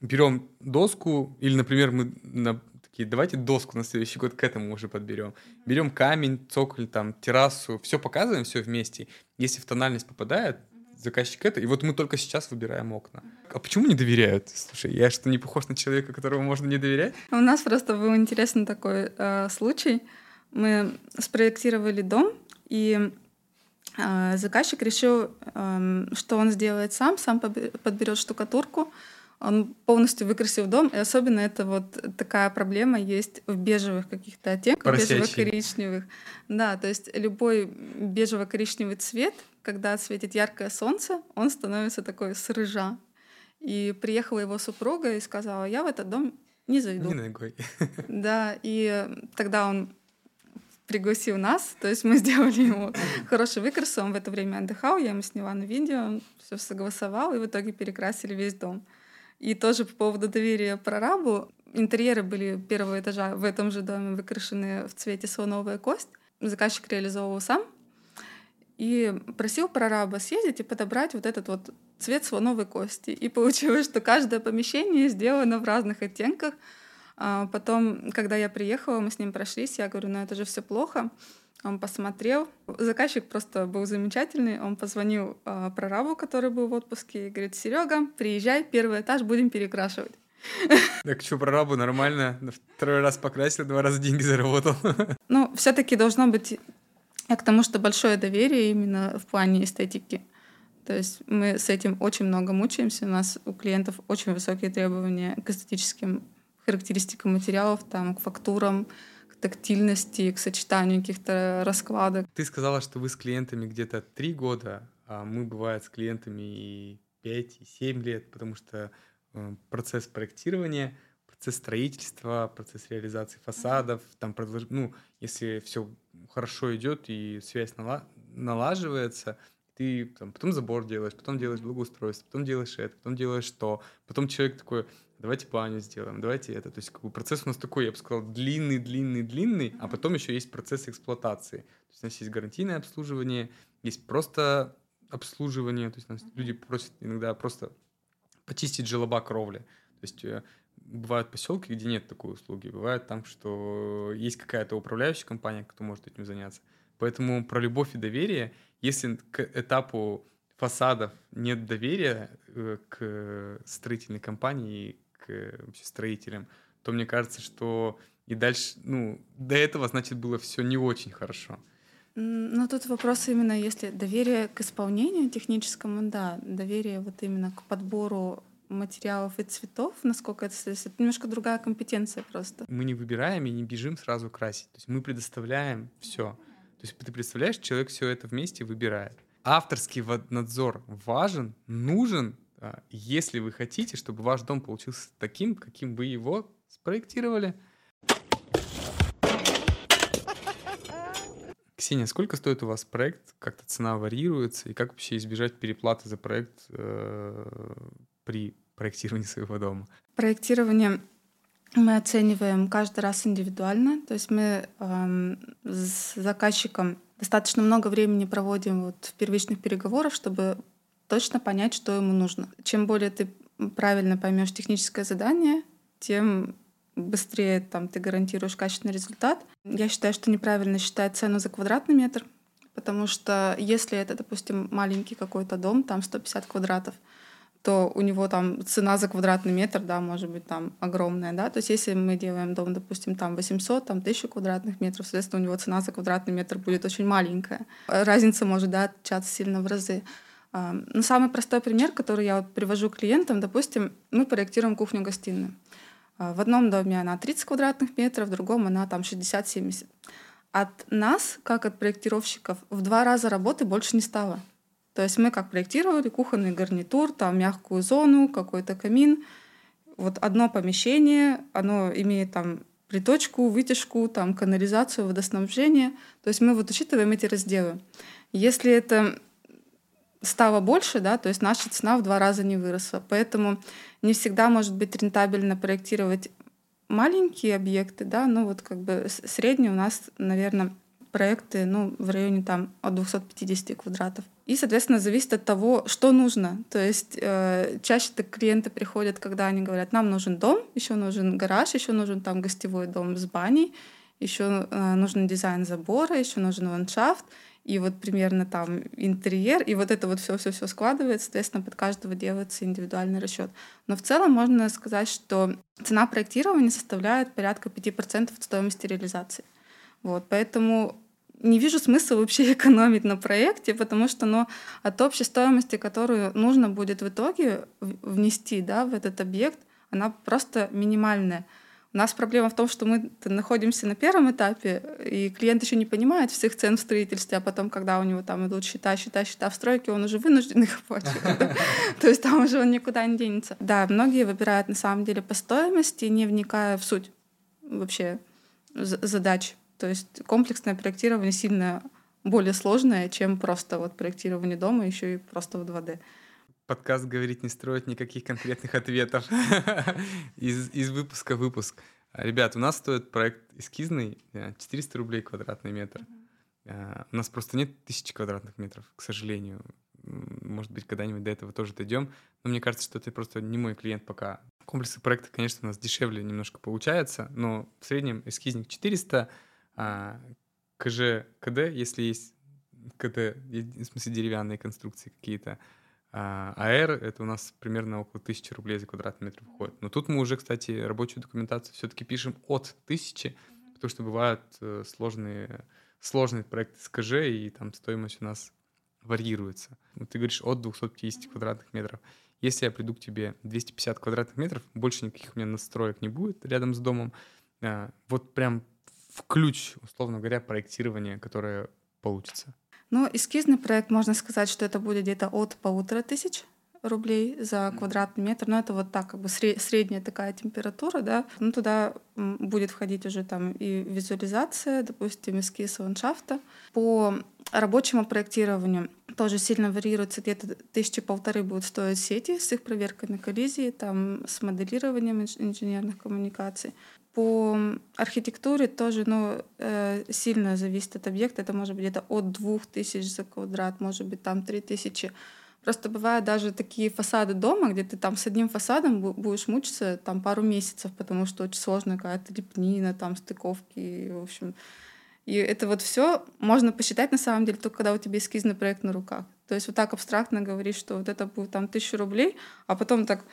Берем доску, или, например, мы на такие, давайте доску на следующий год к этому уже подберем. Берем камень, цоколь, там, террасу, все показываем, все вместе. Если в тональность попадает, заказчик это, и вот мы только сейчас выбираем окна. А почему не доверяют? Слушай, я что, не похож на человека, которому можно не доверять? У нас просто был интересный такой э, случай. Мы спроектировали дом, и э, заказчик решил, э, что он сделает сам, сам подберет штукатурку, он полностью выкрасил дом, и особенно это вот такая проблема есть в бежевых каких-то оттенках, бежево-коричневых. Да, то есть любой бежево-коричневый цвет, когда светит яркое солнце, он становится такой с рыжа. И приехала его супруга и сказала, я в этот дом не зайду. Не ногой. Да, и тогда он пригласил нас, то есть мы сделали ему хороший выкрас, он в это время отдыхал, я ему сняла на видео, все согласовал, и в итоге перекрасили весь дом. И тоже по поводу доверия прорабу. Интерьеры были первого этажа в этом же доме выкрашены в цвете слоновая кость. Заказчик реализовывал сам и просил прораба съездить и подобрать вот этот вот цвет слоновой кости. И получилось, что каждое помещение сделано в разных оттенках. А потом, когда я приехала, мы с ним прошлись, я говорю, ну это же все плохо. Он посмотрел. Заказчик просто был замечательный. Он позвонил э, прорабу, который был в отпуске, и говорит, Серега, приезжай, первый этаж будем перекрашивать. Так что, прорабу нормально? Второй раз покрасил, два раза деньги заработал. Ну, все-таки должно быть к тому, что большое доверие именно в плане эстетики. То есть мы с этим очень много мучаемся. У нас у клиентов очень высокие требования к эстетическим характеристикам материалов, там, к фактурам, тактильности, к сочетанию каких-то раскладок. Ты сказала, что вы с клиентами где-то три года, а мы, бывает, с клиентами и пять, и семь лет, потому что э, процесс проектирования, процесс строительства, процесс реализации фасадов, там, ну, если все хорошо идет и связь налаживается, ты там, потом забор делаешь, потом делаешь благоустройство, потом делаешь это, потом делаешь то, потом человек такой, давайте баню сделаем, давайте это. То есть как бы процесс у нас такой, я бы сказал, длинный, длинный, длинный, а потом еще есть процесс эксплуатации. То есть у нас есть гарантийное обслуживание, есть просто обслуживание, то есть нас люди просят иногда просто почистить желоба кровли. То есть э, бывают поселки, где нет такой услуги, бывает там, что есть какая-то управляющая компания, кто может этим заняться. Поэтому про любовь и доверие, если к этапу фасадов нет доверия э, к строительной компании, вообще строителям, то мне кажется, что и дальше, ну, до этого, значит, было все не очень хорошо. Ну, тут вопрос именно, если доверие к исполнению техническому, да, доверие вот именно к подбору материалов и цветов, насколько это, это немножко другая компетенция просто. Мы не выбираем и не бежим сразу красить. То есть мы предоставляем все. То есть ты представляешь, человек все это вместе выбирает. Авторский надзор важен, нужен, если вы хотите, чтобы ваш дом получился таким, каким вы его спроектировали. Ксения, сколько стоит у вас проект? Как-то цена варьируется? И как вообще избежать переплаты за проект э, при проектировании своего дома? Проектирование мы оцениваем каждый раз индивидуально. То есть мы э, с заказчиком достаточно много времени проводим вот в первичных переговорах, чтобы точно понять, что ему нужно. Чем более ты правильно поймешь техническое задание, тем быстрее там, ты гарантируешь качественный результат. Я считаю, что неправильно считать цену за квадратный метр, потому что если это, допустим, маленький какой-то дом, там 150 квадратов, то у него там цена за квадратный метр, да, может быть там огромная, да, то есть если мы делаем дом, допустим, там 800, там 1000 квадратных метров, соответственно, у него цена за квадратный метр будет очень маленькая. Разница может, да, отличаться сильно в разы. Ну, самый простой пример, который я привожу клиентам, допустим, мы проектируем кухню-гостиную. А, в одном доме она 30 квадратных метров, в другом она там 60-70. От нас, как от проектировщиков, в два раза работы больше не стало. То есть мы как проектировали кухонный гарнитур, там мягкую зону, какой-то камин. Вот одно помещение, оно имеет там приточку, вытяжку, там канализацию, водоснабжение. То есть мы вот учитываем эти разделы. Если это стало больше, да, то есть наша цена в два раза не выросла. Поэтому не всегда может быть рентабельно проектировать маленькие объекты, да, ну вот как бы средний у нас, наверное, проекты ну, в районе там, от 250 квадратов. И, соответственно, зависит от того, что нужно. То есть э, чаще так клиенты приходят, когда они говорят, нам нужен дом, еще нужен гараж, еще нужен там гостевой дом с баней, еще э, нужен дизайн забора, еще нужен ландшафт и вот примерно там интерьер, и вот это вот все все все складывается, соответственно, под каждого делается индивидуальный расчет. Но в целом можно сказать, что цена проектирования составляет порядка 5% от стоимости реализации. Вот, поэтому не вижу смысла вообще экономить на проекте, потому что ну, от общей стоимости, которую нужно будет в итоге внести да, в этот объект, она просто минимальная. У нас проблема в том, что мы находимся на первом этапе, и клиент еще не понимает всех цен в строительстве, а потом, когда у него там идут счета, счета, счета в стройке, он уже вынужден их оплачивать. То есть там уже он никуда не денется. Да, многие выбирают на самом деле по стоимости, не вникая в суть вообще задач. То есть комплексное проектирование сильно более сложное, чем просто вот проектирование дома, еще и просто в 2D подкаст говорить не строит никаких конкретных ответов из, из выпуска в выпуск. Ребят, у нас стоит проект эскизный 400 рублей квадратный метр. Uh, у нас просто нет тысячи квадратных метров, к сожалению. Может быть, когда-нибудь до этого тоже дойдем. Но мне кажется, что это просто не мой клиент пока. Комплексы проекта, конечно, у нас дешевле немножко получается, но в среднем эскизник 400, а КЖ, КД, если есть КД, в смысле деревянные конструкции какие-то, а АР — это у нас примерно около 1000 рублей за квадратный метр выходит. Но тут мы уже, кстати, рабочую документацию все-таки пишем от 1000, потому что бывают э, сложные, сложные проекты с КЖ, и там стоимость у нас варьируется. Вот ты говоришь от 250 квадратных метров. Если я приду к тебе 250 квадратных метров, больше никаких у меня настроек не будет рядом с домом. А, вот прям в ключ, условно говоря, проектирование, которое получится. Ну, эскизный проект, можно сказать, что это будет где-то от полутора тысяч рублей за квадратный метр. Но это вот так, как бы средняя такая температура, да. Ну, туда будет входить уже там и визуализация, допустим, эскиз ландшафта. По рабочему проектированию тоже сильно варьируется. Где-то тысячи полторы будут стоить сети с их проверкой на коллизии, там, с моделированием инженерных коммуникаций. По архитектуре тоже ну, э, сильно зависит от объекта. Это может быть где-то от 2000 за квадрат, может быть там 3000. Просто бывают даже такие фасады дома, где ты там с одним фасадом будешь мучиться там пару месяцев, потому что очень сложная какая-то лепнина, там стыковки, в общем. И это вот все можно посчитать на самом деле только когда у тебя эскизный проект на руках. То есть вот так абстрактно говорить, что вот это будет там тысячу рублей, а потом так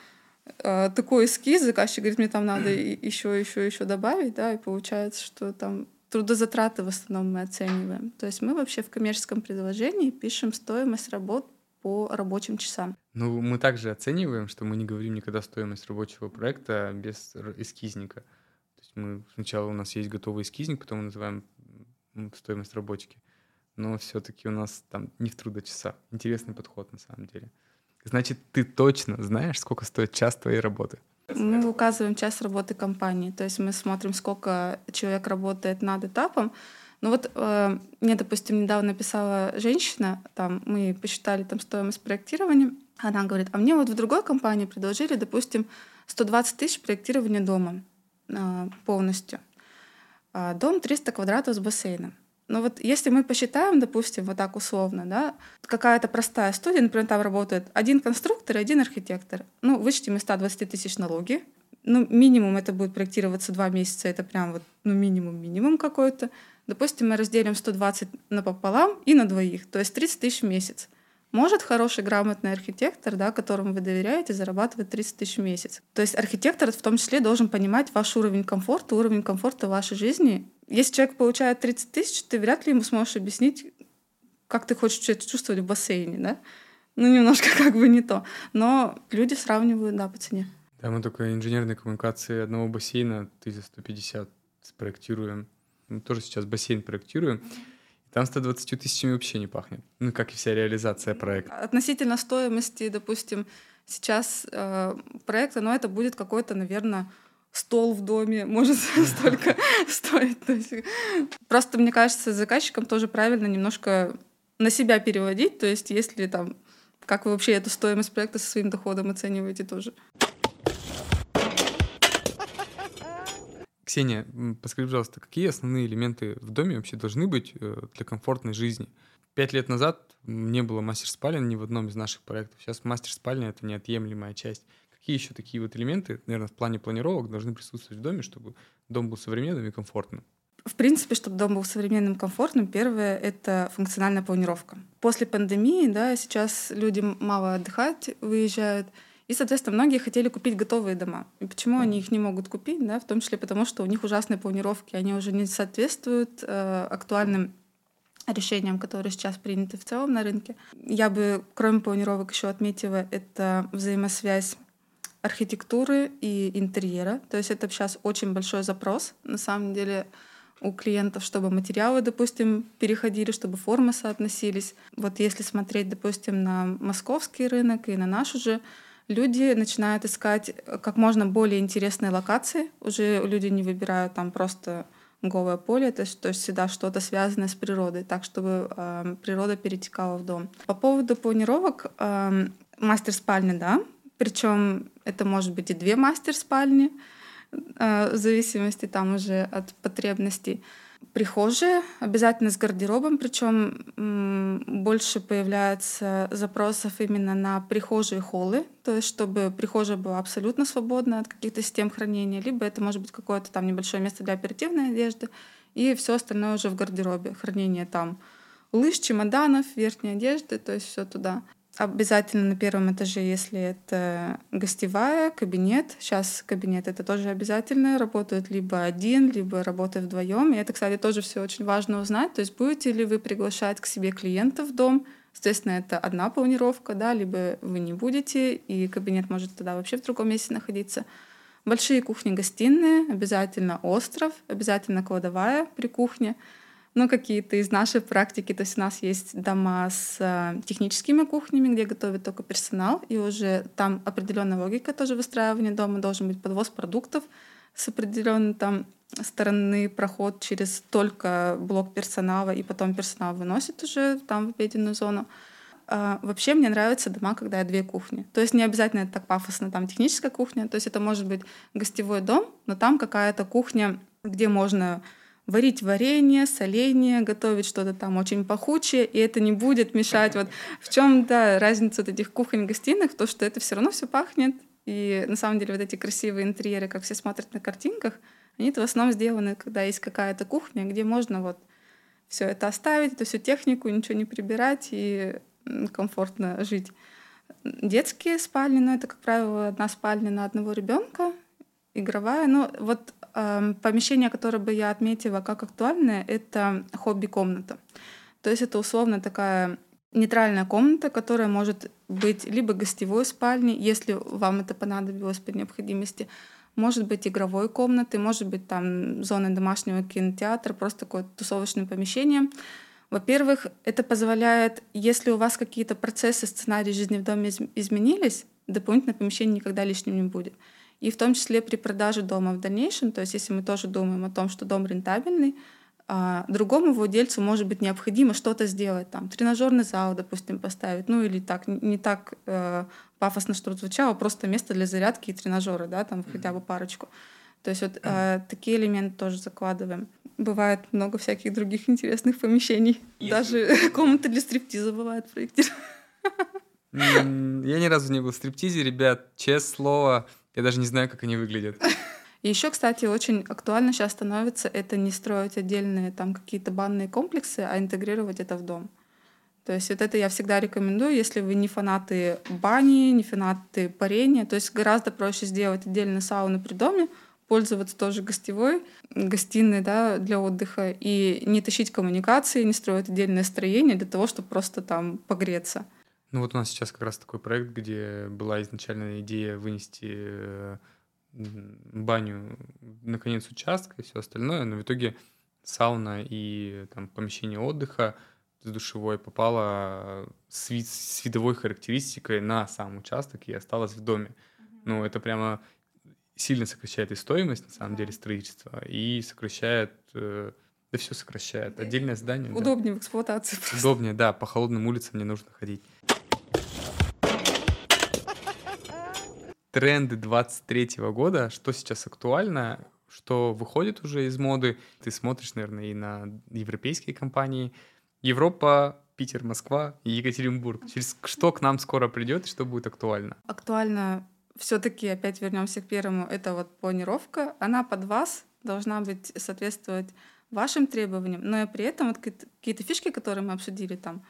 э, такой эскиз, заказчик говорит, мне там надо еще, еще, еще добавить, да, и получается, что там трудозатраты в основном мы оцениваем. То есть мы вообще в коммерческом предложении пишем стоимость работ по рабочим часам. Ну, мы также оцениваем, что мы не говорим никогда стоимость рабочего проекта без эскизника. То есть мы сначала у нас есть готовый эскизник, потом мы называем стоимость рабочки. Но все-таки у нас там не в трудочасах. Интересный подход на самом деле. Значит, ты точно знаешь, сколько стоит час твоей работы? Мы указываем час работы компании. То есть мы смотрим, сколько человек работает над этапом. Ну вот э, мне, допустим, недавно написала женщина, там мы посчитали там стоимость проектирования. Она говорит, а мне вот в другой компании предложили, допустим, 120 тысяч проектирования дома э, полностью. А дом 300 квадратов с бассейном. Но вот если мы посчитаем, допустим, вот так условно, да, какая-то простая студия, например, там работает один конструктор и один архитектор. Ну, вычтем из 120 тысяч налоги. Ну, минимум это будет проектироваться два месяца, это прям вот, ну, минимум-минимум какой-то. Допустим, мы разделим 120 напополам и на двоих, то есть 30 тысяч в месяц. Может хороший, грамотный архитектор, да, которому вы доверяете, зарабатывать 30 тысяч в месяц. То есть архитектор в том числе должен понимать ваш уровень комфорта, уровень комфорта вашей жизни. Если человек получает 30 тысяч, ты вряд ли ему сможешь объяснить, как ты хочешь это чувствовать в бассейне, да? Ну, немножко как бы не то. Но люди сравнивают, да, по цене. Да, мы только инженерные коммуникации одного бассейна 1150 спроектируем. Мы тоже сейчас бассейн проектируем. Там 120 тысячами вообще не пахнет. Ну, как и вся реализация проекта. Относительно стоимости, допустим, сейчас э, проекта, но это будет какой-то, наверное, стол в доме может столько стоить. просто, мне кажется, заказчикам тоже правильно немножко на себя переводить. То есть, если там, как вы вообще эту стоимость проекта со своим доходом оцениваете тоже. Ксения, подскажи, пожалуйста, какие основные элементы в доме вообще должны быть э, для комфортной жизни? Пять лет назад не было мастер-спален ни в одном из наших проектов. Сейчас мастер-спальня — это неотъемлемая часть. Какие еще такие вот элементы, наверное, в плане планировок должны присутствовать в доме, чтобы дом был современным и комфортным? В принципе, чтобы дом был современным, комфортным, первое — это функциональная планировка. После пандемии, да, сейчас люди мало отдыхать, выезжают — и, соответственно, многие хотели купить готовые дома. И почему они их не могут купить? Да? В том числе потому, что у них ужасные планировки, они уже не соответствуют э, актуальным решениям, которые сейчас приняты в целом на рынке. Я бы, кроме планировок, еще отметила это взаимосвязь архитектуры и интерьера. То есть это сейчас очень большой запрос, на самом деле, у клиентов, чтобы материалы, допустим, переходили, чтобы формы соотносились. Вот если смотреть, допустим, на московский рынок и на наш уже, люди начинают искать э, как можно более интересные локации. Уже люди не выбирают там просто голое поле, то есть, то есть всегда что-то связанное с природой, так чтобы э, природа перетекала в дом. По поводу планировок, э, мастер спальни, да, причем это может быть и две мастер спальни, э, в зависимости там уже от потребностей. Прихожая обязательно с гардеробом, причем больше появляется запросов именно на прихожие холлы, то есть чтобы прихожая была абсолютно свободна от каких-то систем хранения, либо это может быть какое-то там небольшое место для оперативной одежды, и все остальное уже в гардеробе. Хранение там лыж, чемоданов, верхней одежды, то есть все туда. Обязательно на первом этаже, если это гостевая, кабинет. Сейчас кабинет это тоже обязательно. Работают либо один, либо работают вдвоем. И это, кстати, тоже все очень важно узнать. То есть будете ли вы приглашать к себе клиентов в дом. Естественно, это одна планировка, да, либо вы не будете, и кабинет может тогда вообще в другом месте находиться. Большие кухни-гостиные, обязательно остров, обязательно кладовая при кухне — ну, какие-то из нашей практики. То есть у нас есть дома с э, техническими кухнями, где готовит только персонал, и уже там определенная логика тоже выстраивания дома. Должен быть подвоз продуктов с определенной там стороны проход через только блок персонала, и потом персонал выносит уже там в обеденную зону. А, вообще мне нравятся дома, когда две кухни. То есть не обязательно это так пафосно, там техническая кухня, то есть это может быть гостевой дом, но там какая-то кухня, где можно варить варенье, соление, готовить что-то там очень пахучее, и это не будет мешать. Вот в чем да, разница вот этих кухонь-гостиных, то, что это все равно все пахнет, и на самом деле вот эти красивые интерьеры, как все смотрят на картинках, они в основном сделаны, когда есть какая-то кухня, где можно вот все это оставить, эту всю технику, ничего не прибирать и комфортно жить. Детские спальни, ну это, как правило, одна спальня на одного ребенка, игровая. Ну вот Помещение, которое бы я отметила как актуальное, это хобби-комната. То есть это условно такая нейтральная комната, которая может быть либо гостевой спальней, если вам это понадобилось по необходимости, может быть игровой комнатой, может быть там зоной домашнего кинотеатра, просто такое тусовочное помещение. Во-первых, это позволяет, если у вас какие-то процессы, сценарии жизни в доме изменились, дополнительное помещение никогда лишним не будет и в том числе при продаже дома в дальнейшем, то есть если мы тоже думаем о том, что дом рентабельный, а, другому владельцу может быть необходимо что-то сделать, там, тренажерный зал, допустим, поставить, ну или так, не так э, пафосно, что звучало, просто место для зарядки и тренажера, да, там хотя бы парочку. То есть вот э, такие элементы тоже закладываем. Бывает много всяких других интересных помещений. Если... Даже комнаты для стриптиза бывает проектировать. Я ни разу не был в стриптизе, ребят, честное слово, я даже не знаю, как они выглядят. И еще, кстати, очень актуально сейчас становится это не строить отдельные там какие-то банные комплексы, а интегрировать это в дом. То есть вот это я всегда рекомендую, если вы не фанаты бани, не фанаты парения. То есть гораздо проще сделать отдельно сауну при доме, пользоваться тоже гостевой, гостиной да, для отдыха, и не тащить коммуникации, не строить отдельное строение для того, чтобы просто там погреться. Ну вот у нас сейчас как раз такой проект, где была изначальная идея вынести баню на конец участка и все остальное, но в итоге сауна и там помещение отдыха с душевой попала с, вид, с видовой характеристикой на сам участок и осталась в доме. Ну, это прямо сильно сокращает и стоимость, на самом деле, строительства, и сокращает, э, да все сокращает. Отдельное здание. Удобнее да. в эксплуатации. Просто. Удобнее, да, по холодным улицам не нужно ходить. Тренды 23 года, что сейчас актуально, что выходит уже из моды. Ты смотришь, наверное, и на европейские компании. Европа, Питер, Москва и Екатеринбург. Через что к нам скоро придет и что будет актуально? Актуально все-таки опять вернемся к первому, это вот планировка, она под вас должна быть соответствовать вашим требованиям, но и при этом вот какие-то фишки, которые мы обсудили там,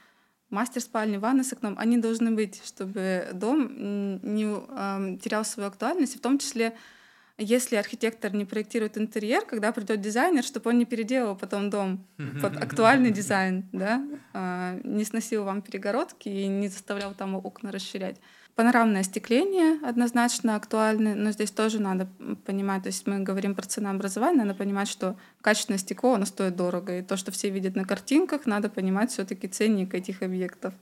мастер спальни, ванна с окном, они должны быть, чтобы дом не э, терял свою актуальность, в том числе если архитектор не проектирует интерьер, когда придет дизайнер, чтобы он не переделал потом дом под актуальный дизайн, да, э, не сносил вам перегородки и не заставлял там окна расширять. Панорамное остекление однозначно актуально, но здесь тоже надо понимать, то есть мы говорим про ценообразование, надо понимать, что качественное стекло, оно стоит дорого, и то, что все видят на картинках, надо понимать все таки ценник этих объектов.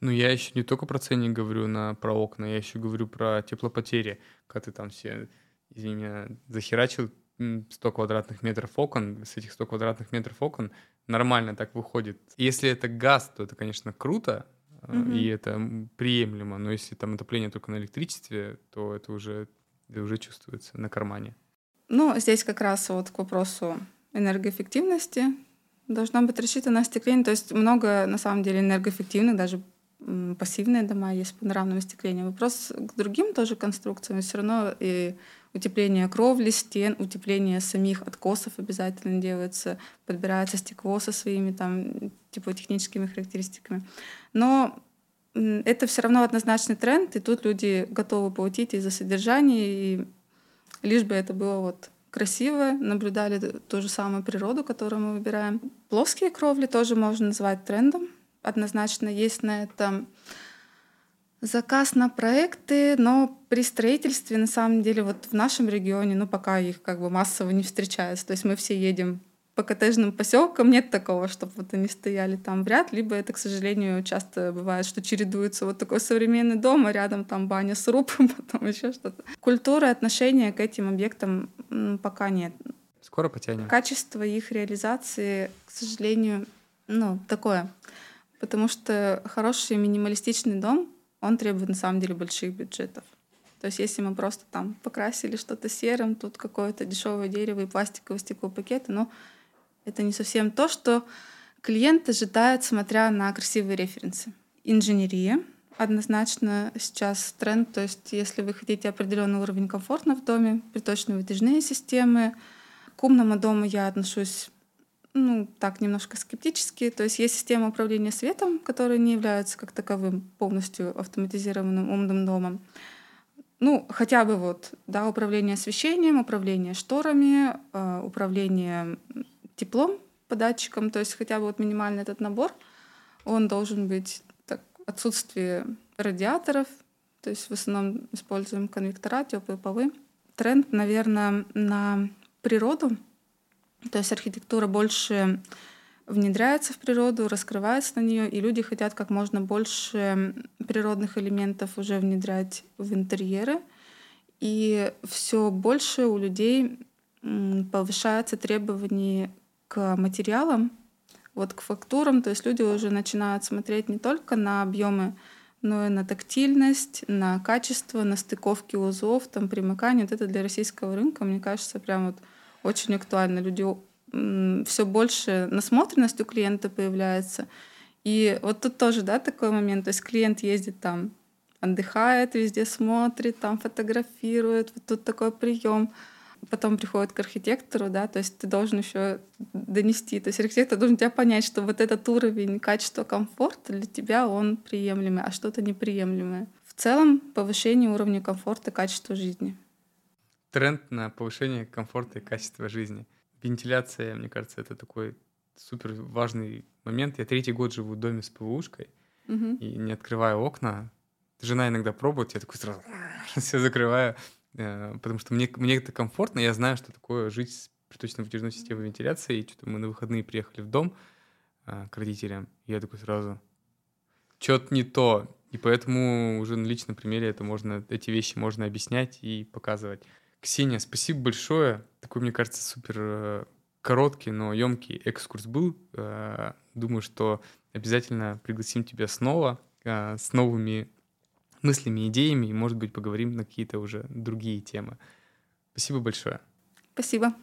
Ну, я еще не только про ценник говорю на, про окна, я еще говорю про теплопотери, когда ты там все, извини меня, захерачил 100 квадратных метров окон, с этих 100 квадратных метров окон нормально так выходит. Если это газ, то это, конечно, круто, угу. и это приемлемо. Но если там отопление только на электричестве, то это уже, это уже чувствуется на кармане. Ну, здесь как раз вот к вопросу энергоэффективности должно быть рассчитано остекление. То есть много, на самом деле, энергоэффективных, даже пассивные дома есть панорамного остекления. Вопрос к другим тоже конструкциям. Все равно и утепление кровли, стен, утепление самих откосов обязательно делается, подбирается стекло со своими там типа техническими характеристиками. Но это все равно однозначный тренд, и тут люди готовы платить и за содержание, и лишь бы это было вот красиво, наблюдали ту же самую природу, которую мы выбираем. Плоские кровли тоже можно назвать трендом. Однозначно есть на это заказ на проекты, но при строительстве, на самом деле, вот в нашем регионе, ну, пока их как бы массово не встречается. То есть мы все едем по коттеджным поселкам, нет такого, чтобы вот они стояли там в ряд, либо это, к сожалению, часто бывает, что чередуется вот такой современный дом, а рядом там баня с рупом, потом еще что-то. Культуры отношения к этим объектам пока нет. Скоро потянем. Качество их реализации, к сожалению, ну, такое. Потому что хороший минималистичный дом, он требует на самом деле больших бюджетов. То есть если мы просто там покрасили что-то серым, тут какое-то дешевое дерево и пластиковые стеклопакеты, но это не совсем то, что клиент ожидает, смотря на красивые референсы. Инженерия однозначно сейчас тренд, то есть если вы хотите определенный уровень комфорта в доме, приточно-вытяжные системы, к умному дому я отношусь ну, так, немножко скептически. То есть есть система управления светом, которая не является как таковым полностью автоматизированным умным домом. Ну, хотя бы вот, да, управление освещением, управление шторами, э, управление теплом по датчикам, то есть хотя бы вот минимальный этот набор, он должен быть так, отсутствие радиаторов, то есть в основном используем конвектора, теплые полы. Тренд, наверное, на природу — то есть архитектура больше внедряется в природу, раскрывается на нее, и люди хотят как можно больше природных элементов уже внедрять в интерьеры. И все больше у людей повышается требования к материалам, вот к фактурам, то есть люди уже начинают смотреть не только на объемы но и на тактильность, на качество, на стыковки узлов, там примыкание. Вот это для российского рынка, мне кажется, прям вот очень актуально. Люди все больше насмотренность у клиента появляется. И вот тут тоже, да, такой момент. То есть клиент ездит там, отдыхает, везде смотрит, там фотографирует. Вот тут такой прием. Потом приходит к архитектору, да, то есть ты должен еще донести. То есть архитектор должен тебя понять, что вот этот уровень качества комфорта для тебя он приемлемый, а что-то неприемлемое. В целом повышение уровня комфорта качества жизни. Тренд на повышение комфорта и качества жизни. Вентиляция, мне кажется, это такой супер важный момент. Я третий год живу в доме с ПВУшкой угу. и не открываю окна. Жена иногда пробует, я такой сразу все закрываю, э, потому что мне, мне это комфортно, я знаю, что такое жить с приточно-вытяжной системой вентиляции. И что-то мы на выходные приехали в дом э, к родителям, и я такой сразу, что-то не то. И поэтому уже на личном примере это можно, эти вещи можно объяснять и показывать. Ксения, спасибо большое. Такой, мне кажется, супер э, короткий, но емкий экскурс был. Э, думаю, что обязательно пригласим тебя снова э, с новыми мыслями, идеями, и, может быть, поговорим на какие-то уже другие темы. Спасибо большое. Спасибо.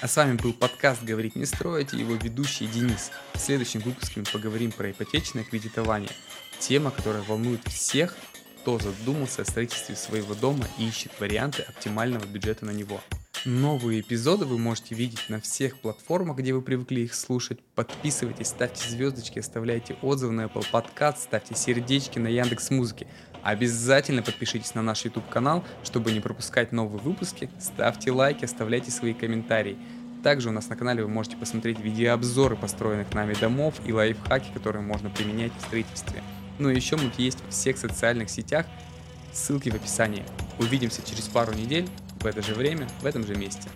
А с вами был подкаст «Говорить не строить» и его ведущий Денис. В следующем выпуске мы поговорим про ипотечное кредитование. Тема, которая волнует всех, кто задумался о строительстве своего дома и ищет варианты оптимального бюджета на него. Новые эпизоды вы можете видеть на всех платформах, где вы привыкли их слушать. Подписывайтесь, ставьте звездочки, оставляйте отзывы на Apple Podcast, ставьте сердечки на Яндекс Музыке. Обязательно подпишитесь на наш YouTube канал, чтобы не пропускать новые выпуски. Ставьте лайки, оставляйте свои комментарии. Также у нас на канале вы можете посмотреть видеообзоры построенных нами домов и лайфхаки, которые можно применять в строительстве. Ну и еще мы есть в всех социальных сетях, ссылки в описании. Увидимся через пару недель в это же время, в этом же месте.